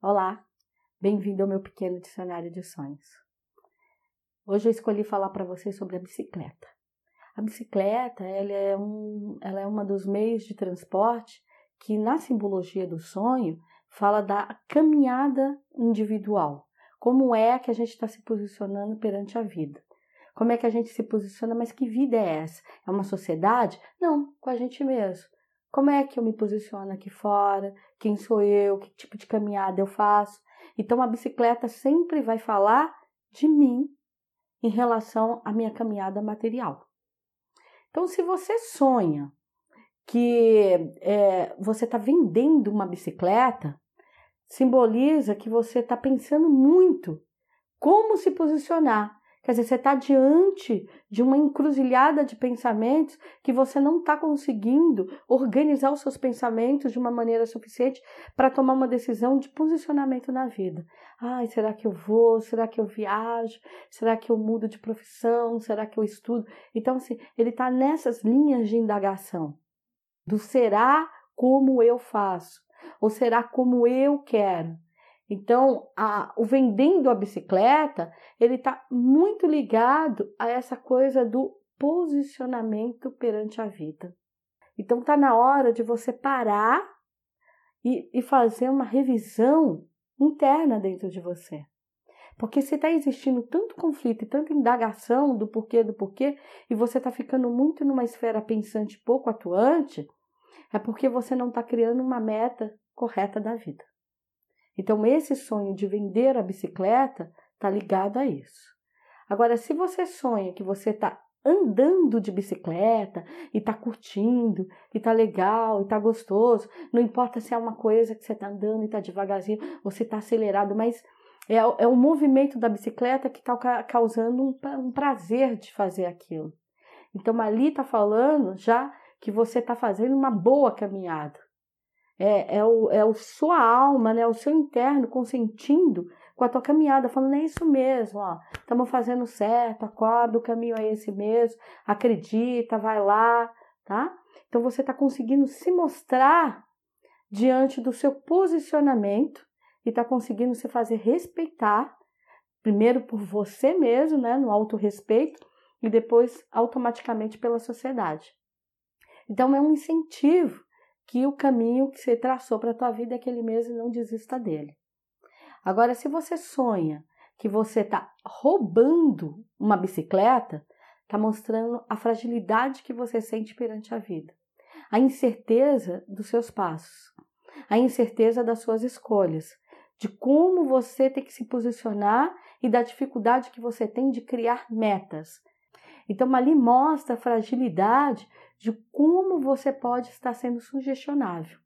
Olá, bem-vindo ao meu pequeno dicionário de sonhos. Hoje eu escolhi falar para vocês sobre a bicicleta. A bicicleta ela é, um, ela é uma dos meios de transporte que, na simbologia do sonho, fala da caminhada individual. Como é que a gente está se posicionando perante a vida? Como é que a gente se posiciona? Mas que vida é essa? É uma sociedade? Não, com a gente mesmo. Como é que eu me posiciono aqui fora? Quem sou eu? Que tipo de caminhada eu faço? Então a bicicleta sempre vai falar de mim em relação à minha caminhada material. Então, se você sonha que é, você está vendendo uma bicicleta, simboliza que você está pensando muito como se posicionar Quer dizer, você está diante de uma encruzilhada de pensamentos que você não está conseguindo organizar os seus pensamentos de uma maneira suficiente para tomar uma decisão de posicionamento na vida. Ai, será que eu vou? Será que eu viajo? Será que eu mudo de profissão? Será que eu estudo? Então, assim, ele está nessas linhas de indagação do será como eu faço ou será como eu quero. Então, a, o vendendo a bicicleta, ele está muito ligado a essa coisa do posicionamento perante a vida. Então, está na hora de você parar e, e fazer uma revisão interna dentro de você. Porque se está existindo tanto conflito e tanta indagação do porquê, do porquê, e você está ficando muito numa esfera pensante pouco atuante, é porque você não está criando uma meta correta da vida. Então, esse sonho de vender a bicicleta está ligado a isso. Agora, se você sonha que você está andando de bicicleta e está curtindo, e está legal, e está gostoso, não importa se é uma coisa que você está andando e está devagarzinho, se está acelerado, mas é, é o movimento da bicicleta que está causando um, um prazer de fazer aquilo. Então, ali está falando já que você está fazendo uma boa caminhada é, é, o, é o sua alma, né, o seu interno consentindo com a tua caminhada, falando, é isso mesmo, ó, estamos fazendo certo, acorda, o caminho é esse mesmo, acredita, vai lá, tá? Então você está conseguindo se mostrar diante do seu posicionamento e está conseguindo se fazer respeitar, primeiro por você mesmo, né, no autorrespeito, e depois automaticamente pela sociedade. Então é um incentivo que o caminho que você traçou para a tua vida é aquele mesmo e não desista dele. Agora, se você sonha que você está roubando uma bicicleta, está mostrando a fragilidade que você sente perante a vida, a incerteza dos seus passos, a incerteza das suas escolhas, de como você tem que se posicionar e da dificuldade que você tem de criar metas. Então, ali mostra a fragilidade de como você pode estar sendo sugestionável.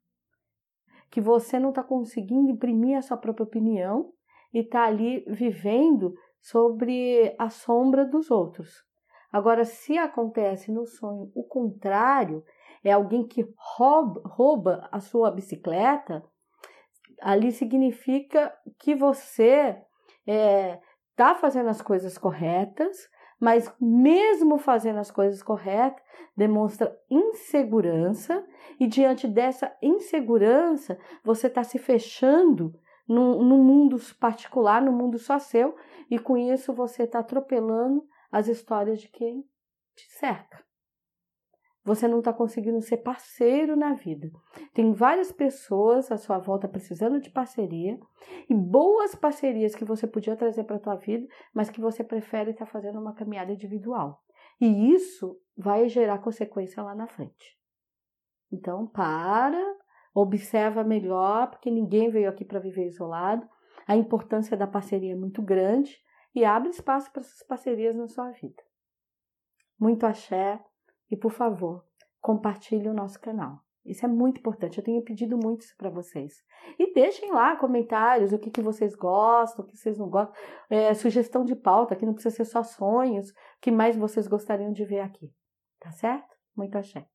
Que você não está conseguindo imprimir a sua própria opinião e está ali vivendo sobre a sombra dos outros. Agora, se acontece no sonho o contrário, é alguém que rouba, rouba a sua bicicleta, ali significa que você está é, tá fazendo as coisas corretas, mas mesmo fazendo as coisas corretas, demonstra insegurança, e diante dessa insegurança, você está se fechando no, no, mundo particular, no mundo só seu, e com isso você está atropelando as histórias de quem te cerca você não está conseguindo ser parceiro na vida. Tem várias pessoas à sua volta precisando de parceria e boas parcerias que você podia trazer para a tua vida, mas que você prefere estar tá fazendo uma caminhada individual. E isso vai gerar consequência lá na frente. Então, para, observa melhor, porque ninguém veio aqui para viver isolado. A importância da parceria é muito grande e abre espaço para essas parcerias na sua vida. Muito axé e, por favor, compartilhe o nosso canal. Isso é muito importante. Eu tenho pedido muito isso para vocês. E deixem lá comentários, o que, que vocês gostam, o que vocês não gostam. É, sugestão de pauta, que não precisa ser só sonhos. O que mais vocês gostariam de ver aqui. Tá certo? Muito axé.